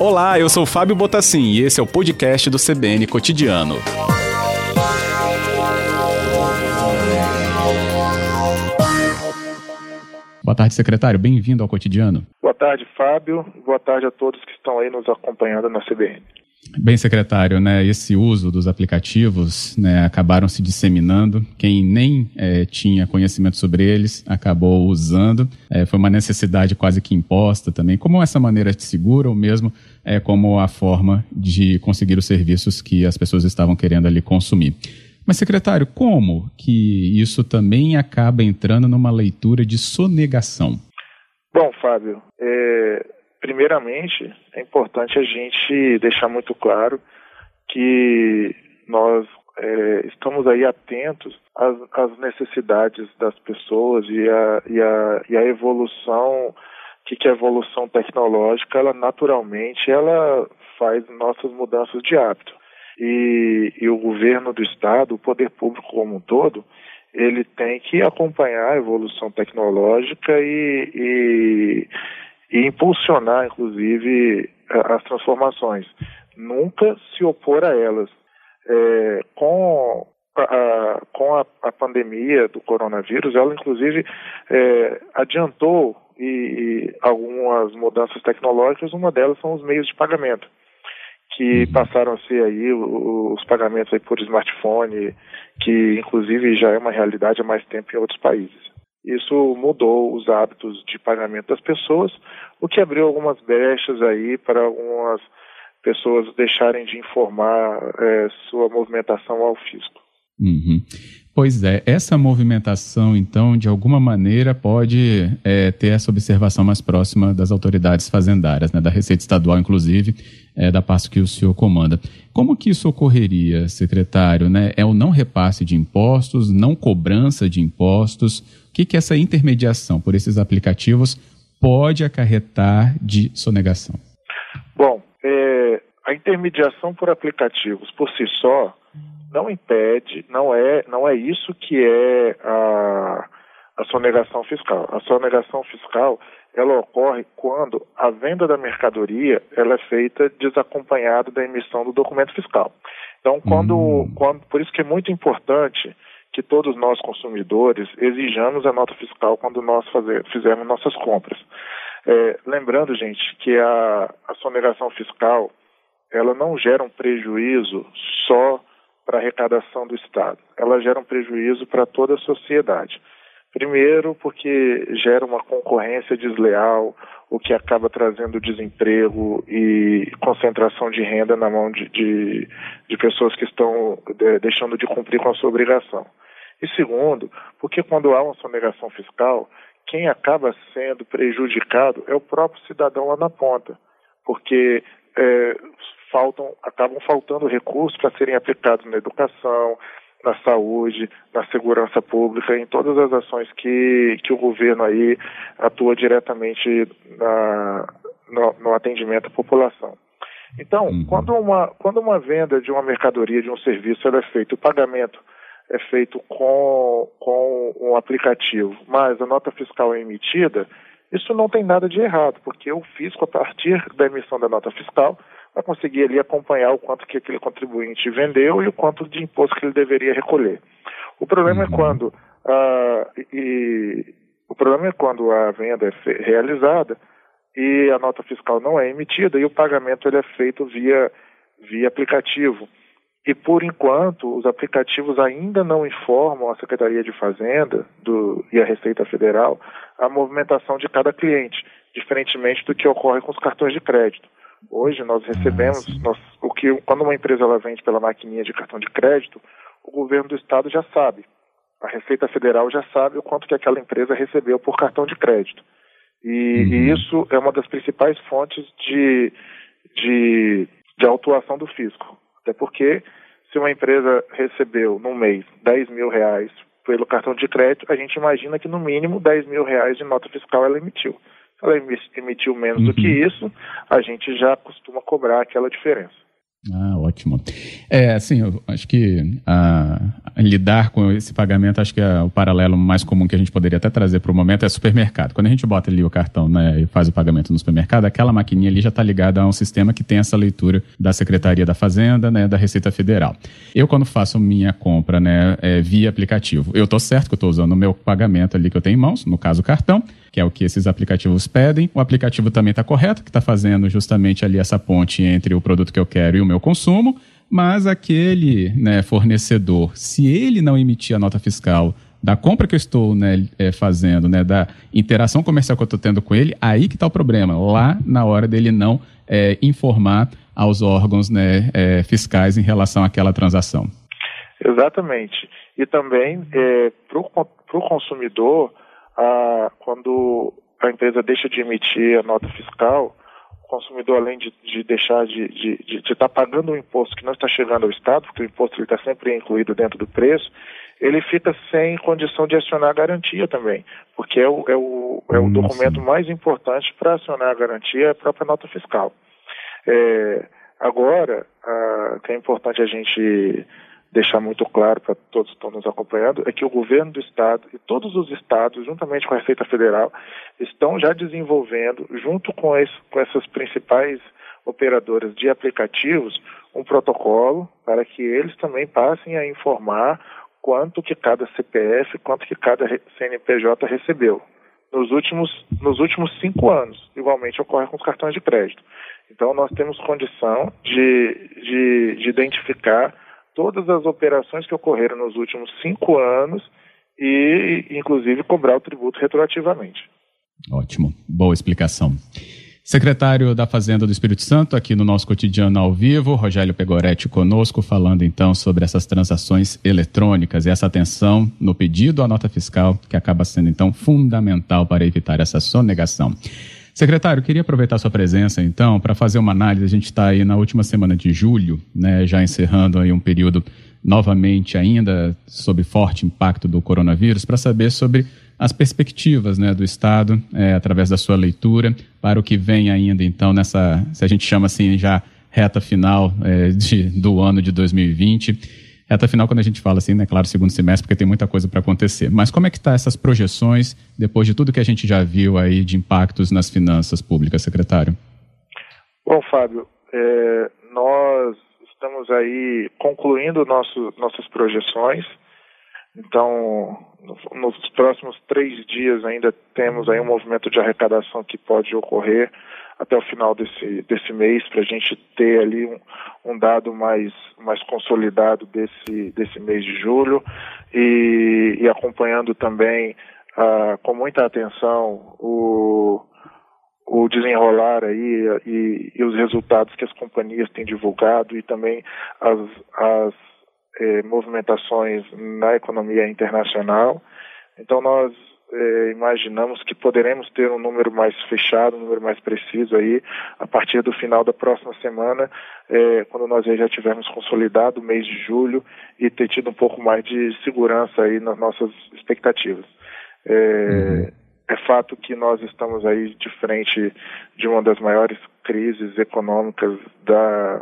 Olá, eu sou Fábio Botassin e esse é o podcast do CBN Cotidiano. Boa tarde, secretário. Bem-vindo ao Cotidiano. Boa tarde, Fábio. Boa tarde a todos que estão aí nos acompanhando na CBN. Bem, secretário, né, esse uso dos aplicativos né, acabaram se disseminando. Quem nem é, tinha conhecimento sobre eles acabou usando. É, foi uma necessidade quase que imposta também, como essa maneira de segura ou mesmo é, como a forma de conseguir os serviços que as pessoas estavam querendo ali consumir. Mas, secretário, como que isso também acaba entrando numa leitura de sonegação? Bom, Fábio, é, primeiramente é importante a gente deixar muito claro que nós é, estamos aí atentos às, às, necessidades das pessoas e a, e a, e a evolução que, que a evolução tecnológica ela naturalmente ela faz nossas mudanças de hábito. E, e o governo do estado o poder público como um todo ele tem que acompanhar a evolução tecnológica e, e e impulsionar, inclusive, as transformações. Nunca se opor a elas. É, com a, com a, a, pandemia do coronavírus, ela inclusive é, adiantou e, e, algumas mudanças tecnológicas, uma delas são os meios de pagamento, que uhum. passaram a ser aí os pagamentos aí por smartphone, que inclusive já é uma realidade há mais tempo em outros países. Isso mudou os hábitos de pagamento das pessoas, o que abriu algumas brechas aí para algumas pessoas deixarem de informar é, sua movimentação ao fisco. Uhum. Pois é, essa movimentação, então, de alguma maneira pode é, ter essa observação mais próxima das autoridades fazendárias, né, da Receita Estadual, inclusive, é, da pasta que o senhor comanda. Como que isso ocorreria, secretário? Né? É o não repasse de impostos, não cobrança de impostos? O que, que essa intermediação por esses aplicativos pode acarretar de sonegação? Bom, é, a intermediação por aplicativos por si só não impede, não é, não é isso que é a, a sonegação fiscal. A sonegação fiscal ela ocorre quando a venda da mercadoria ela é feita desacompanhada da emissão do documento fiscal. Então, quando, hum. quando, por isso que é muito importante que todos nós consumidores exijamos a nota fiscal quando nós fazer, fizermos nossas compras. É, lembrando, gente, que a, a sonegação fiscal ela não gera um prejuízo só para a arrecadação do Estado. Ela gera um prejuízo para toda a sociedade. Primeiro, porque gera uma concorrência desleal, o que acaba trazendo desemprego e concentração de renda na mão de, de, de pessoas que estão de, deixando de cumprir com a sua obrigação. E segundo, porque quando há uma sonegação fiscal, quem acaba sendo prejudicado é o próprio cidadão lá na ponta, porque é, faltam, acabam faltando recursos para serem aplicados na educação, na saúde, na segurança pública, em todas as ações que, que o governo aí atua diretamente na, no, no atendimento à população. Então, uhum. quando, uma, quando uma venda de uma mercadoria, de um serviço, é feito, o pagamento é feito com, com um aplicativo, mas a nota fiscal é emitida, isso não tem nada de errado, porque o fisco, a partir da emissão da nota fiscal, vai conseguir ali acompanhar o quanto que aquele contribuinte vendeu e o quanto de imposto que ele deveria recolher. O problema é uhum. é quando a, e, o problema é quando a venda é realizada e a nota fiscal não é emitida e o pagamento ele é feito via, via aplicativo. E por enquanto, os aplicativos ainda não informam a Secretaria de Fazenda do, e a Receita Federal a movimentação de cada cliente, diferentemente do que ocorre com os cartões de crédito. Hoje nós recebemos ah, nós, o que quando uma empresa ela vende pela maquininha de cartão de crédito, o governo do estado já sabe, a Receita Federal já sabe o quanto que aquela empresa recebeu por cartão de crédito. E, uhum. e isso é uma das principais fontes de, de, de autuação do fisco. Até porque se uma empresa recebeu no mês 10 mil reais pelo cartão de crédito, a gente imagina que no mínimo 10 mil reais de nota fiscal ela emitiu ela emitiu menos uhum. do que uhum. isso, a gente já costuma cobrar aquela diferença. Ah, Ótimo. É, assim, eu acho que a, a lidar com esse pagamento, acho que é o paralelo mais comum que a gente poderia até trazer para o momento é supermercado. Quando a gente bota ali o cartão né, e faz o pagamento no supermercado, aquela maquininha ali já está ligada a um sistema que tem essa leitura da Secretaria da Fazenda, né, da Receita Federal. Eu, quando faço minha compra né, é, via aplicativo, eu estou certo que eu estou usando o meu pagamento ali que eu tenho em mãos, no caso o cartão, que é o que esses aplicativos pedem. O aplicativo também está correto, que está fazendo justamente ali essa ponte entre o produto que eu quero e o meu consumo, mas aquele né, fornecedor, se ele não emitir a nota fiscal da compra que eu estou né, é, fazendo, né, da interação comercial que eu estou tendo com ele, aí que está o problema, lá na hora dele não é, informar aos órgãos né, é, fiscais em relação àquela transação. Exatamente. E também, é, para o consumidor, a, quando a empresa deixa de emitir a nota fiscal, o consumidor, além de, de deixar de estar de, de, tá pagando um imposto que não está chegando ao Estado, porque o imposto está sempre incluído dentro do preço, ele fica sem condição de acionar a garantia também, porque é o, é o, é o hum, documento mais importante para acionar a garantia, é a própria nota fiscal. É, agora, a, que é importante a gente deixar muito claro para todos que estão nos acompanhando é que o governo do estado e todos os estados, juntamente com a Receita Federal, estão já desenvolvendo, junto com, esse, com essas principais operadoras de aplicativos, um protocolo para que eles também passem a informar quanto que cada CPF, quanto que cada CNPJ recebeu nos últimos, nos últimos cinco anos. Igualmente ocorre com os cartões de crédito. Então, nós temos condição de, de, de identificar todas as operações que ocorreram nos últimos cinco anos e, inclusive, cobrar o tributo retroativamente. Ótimo, boa explicação. Secretário da Fazenda do Espírito Santo, aqui no nosso cotidiano ao vivo, Rogério Pegoretti conosco, falando então sobre essas transações eletrônicas e essa atenção no pedido à nota fiscal, que acaba sendo então fundamental para evitar essa sonegação. Secretário, queria aproveitar sua presença, então, para fazer uma análise. A gente está aí na última semana de julho, né, já encerrando aí um período novamente ainda sob forte impacto do coronavírus, para saber sobre as perspectivas né, do Estado, é, através da sua leitura, para o que vem ainda, então, nessa, se a gente chama assim, já reta final é, de, do ano de 2020 reta final quando a gente fala assim, né, claro, segundo semestre, porque tem muita coisa para acontecer. Mas como é que está essas projeções depois de tudo que a gente já viu aí de impactos nas finanças públicas, secretário? Bom, Fábio, é, nós estamos aí concluindo nosso, nossas projeções. Então, nos próximos três dias ainda temos aí um movimento de arrecadação que pode ocorrer até o final desse, desse mês para a gente ter ali um, um, dado mais, mais consolidado desse, desse mês de julho e, e acompanhando também uh, com muita atenção o, o desenrolar aí e, e, os resultados que as companhias têm divulgado e também as, as eh, movimentações na economia internacional. Então nós eh, imaginamos que poderemos ter um número mais fechado, um número mais preciso aí a partir do final da próxima semana, eh, quando nós já tivermos consolidado o mês de julho e ter tido um pouco mais de segurança aí nas nossas expectativas. Uhum. É fato que nós estamos aí de frente de uma das maiores crises econômicas da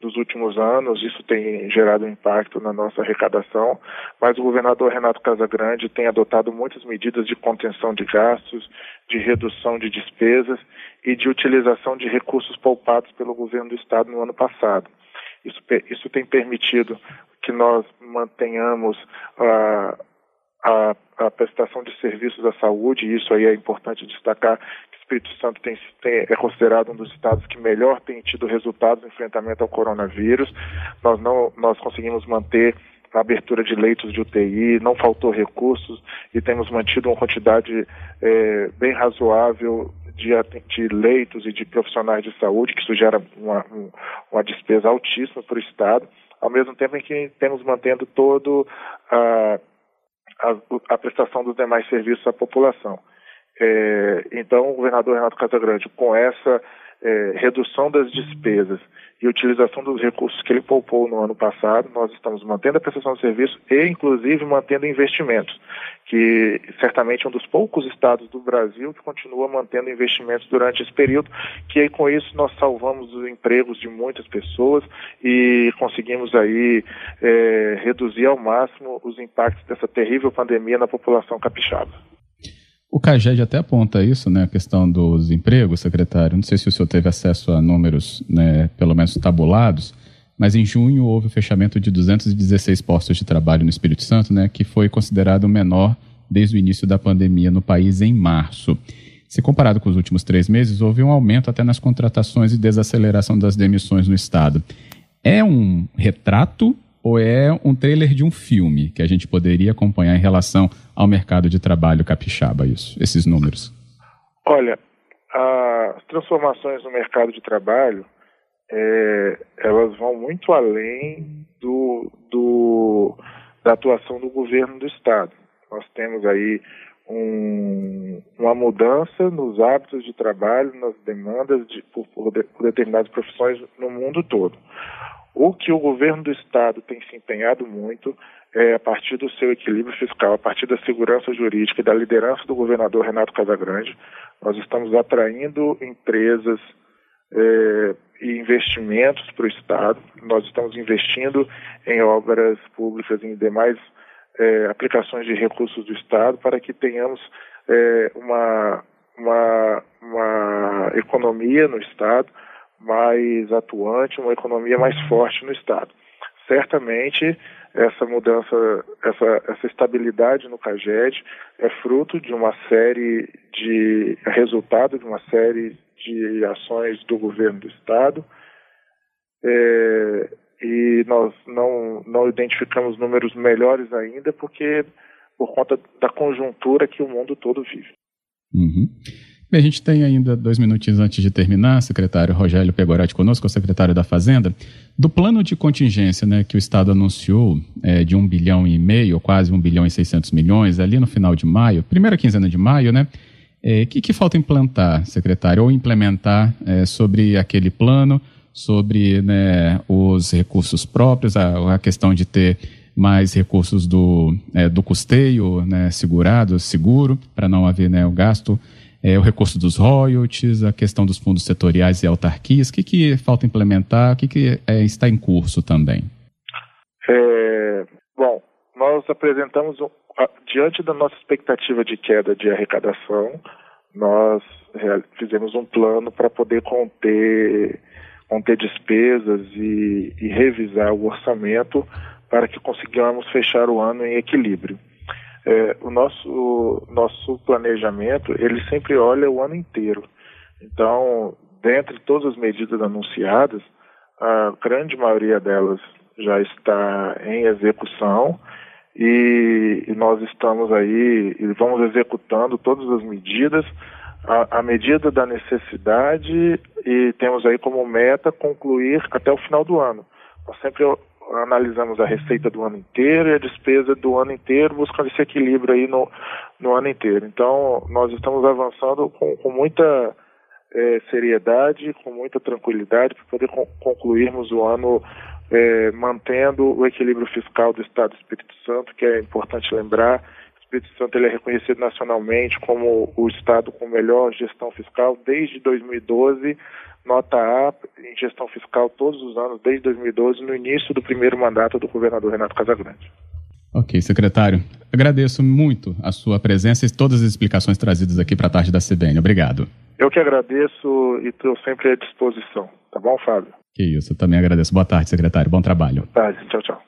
dos últimos anos, isso tem gerado impacto na nossa arrecadação, mas o governador Renato Casagrande tem adotado muitas medidas de contenção de gastos, de redução de despesas e de utilização de recursos poupados pelo governo do estado no ano passado. Isso, isso tem permitido que nós mantenhamos a, a, a prestação de serviços à saúde, e isso aí é importante destacar Espírito Santo tem, tem, é considerado um dos estados que melhor tem tido resultados no enfrentamento ao coronavírus. Nós não nós conseguimos manter a abertura de leitos de UTI, não faltou recursos e temos mantido uma quantidade é, bem razoável de, de, leitos e de profissionais de saúde, que isso gera uma, uma despesa altíssima para o Estado, ao mesmo tempo em que temos mantendo todo a, a, a prestação dos demais serviços à população. É, então, o governador Renato Casagrande, com essa é, redução das despesas e utilização dos recursos que ele poupou no ano passado, nós estamos mantendo a prestação de serviço e, inclusive, mantendo investimentos, que certamente é um dos poucos estados do Brasil que continua mantendo investimentos durante esse período, que com isso nós salvamos os empregos de muitas pessoas e conseguimos aí é, reduzir ao máximo os impactos dessa terrível pandemia na população capixaba. O CAGED até aponta isso, né, a questão dos empregos, secretário. Não sei se o senhor teve acesso a números, né, pelo menos tabulados, mas em junho houve o fechamento de 216 postos de trabalho no Espírito Santo, né, que foi considerado o menor desde o início da pandemia no país em março. Se comparado com os últimos três meses, houve um aumento até nas contratações e desaceleração das demissões no Estado. É um retrato ou é um trailer de um filme que a gente poderia acompanhar em relação ao mercado de trabalho capixaba, isso, esses números? Olha, as transformações no mercado de trabalho, é, elas vão muito além do, do, da atuação do governo do Estado. Nós temos aí um, uma mudança nos hábitos de trabalho, nas demandas de, por, por, por determinadas profissões no mundo todo. O que o governo do Estado tem se empenhado muito é, a partir do seu equilíbrio fiscal, a partir da segurança jurídica e da liderança do governador Renato Casagrande, nós estamos atraindo empresas é, e investimentos para o Estado. Nós estamos investindo em obras públicas e em demais é, aplicações de recursos do Estado para que tenhamos é, uma, uma, uma economia no Estado mais atuante, uma economia mais forte no Estado. Certamente, essa mudança, essa, essa estabilidade no CAGED é fruto de uma série de, é resultado de uma série de ações do governo do Estado, é, e nós não, não identificamos números melhores ainda, porque por conta da conjuntura que o mundo todo vive. Uhum. A gente tem ainda dois minutinhos antes de terminar, secretário Rogério Pegorati conosco, o secretário da Fazenda. Do plano de contingência né, que o Estado anunciou é, de um bilhão e meio, quase um bilhão e seiscentos milhões, ali no final de maio, primeira quinzena de maio, né? O é, que, que, falta implantar, secretário, ou implementar é, sobre aquele plano, sobre né, os recursos próprios, a, a, questão de ter mais recursos do, é, do custeio né, segurado, seguro, para não haver né, o gasto é, o recurso dos royalties, a questão dos fundos setoriais e autarquias. O que, que falta implementar? O que, que é, está em curso também? É, bom, nós apresentamos, diante da nossa expectativa de queda de arrecadação, nós fizemos um plano para poder conter, conter despesas e, e revisar o orçamento para que consigamos fechar o ano em equilíbrio. É, o nosso, nosso planejamento, ele sempre olha o ano inteiro. Então, dentre todas as medidas anunciadas, a grande maioria delas já está em execução e, e nós estamos aí e vamos executando todas as medidas à medida da necessidade e temos aí como meta concluir até o final do ano. Nós sempre analisamos a receita do ano inteiro e a despesa do ano inteiro, buscando esse equilíbrio aí no, no ano inteiro. Então, nós estamos avançando com, com muita é, seriedade, com muita tranquilidade, para poder con concluirmos o ano é, mantendo o equilíbrio fiscal do Estado do Espírito Santo, que é importante lembrar. Espírito Santo ele é reconhecido nacionalmente como o Estado com melhor gestão fiscal desde 2012 nota A em gestão fiscal todos os anos, desde 2012, no início do primeiro mandato do governador Renato Casagrande. Ok, secretário. Agradeço muito a sua presença e todas as explicações trazidas aqui para a tarde da CBN. Obrigado. Eu que agradeço e estou sempre à disposição. Tá bom, Fábio? Que isso, eu também agradeço. Boa tarde, secretário. Bom trabalho. Boa tarde. Tchau, tchau.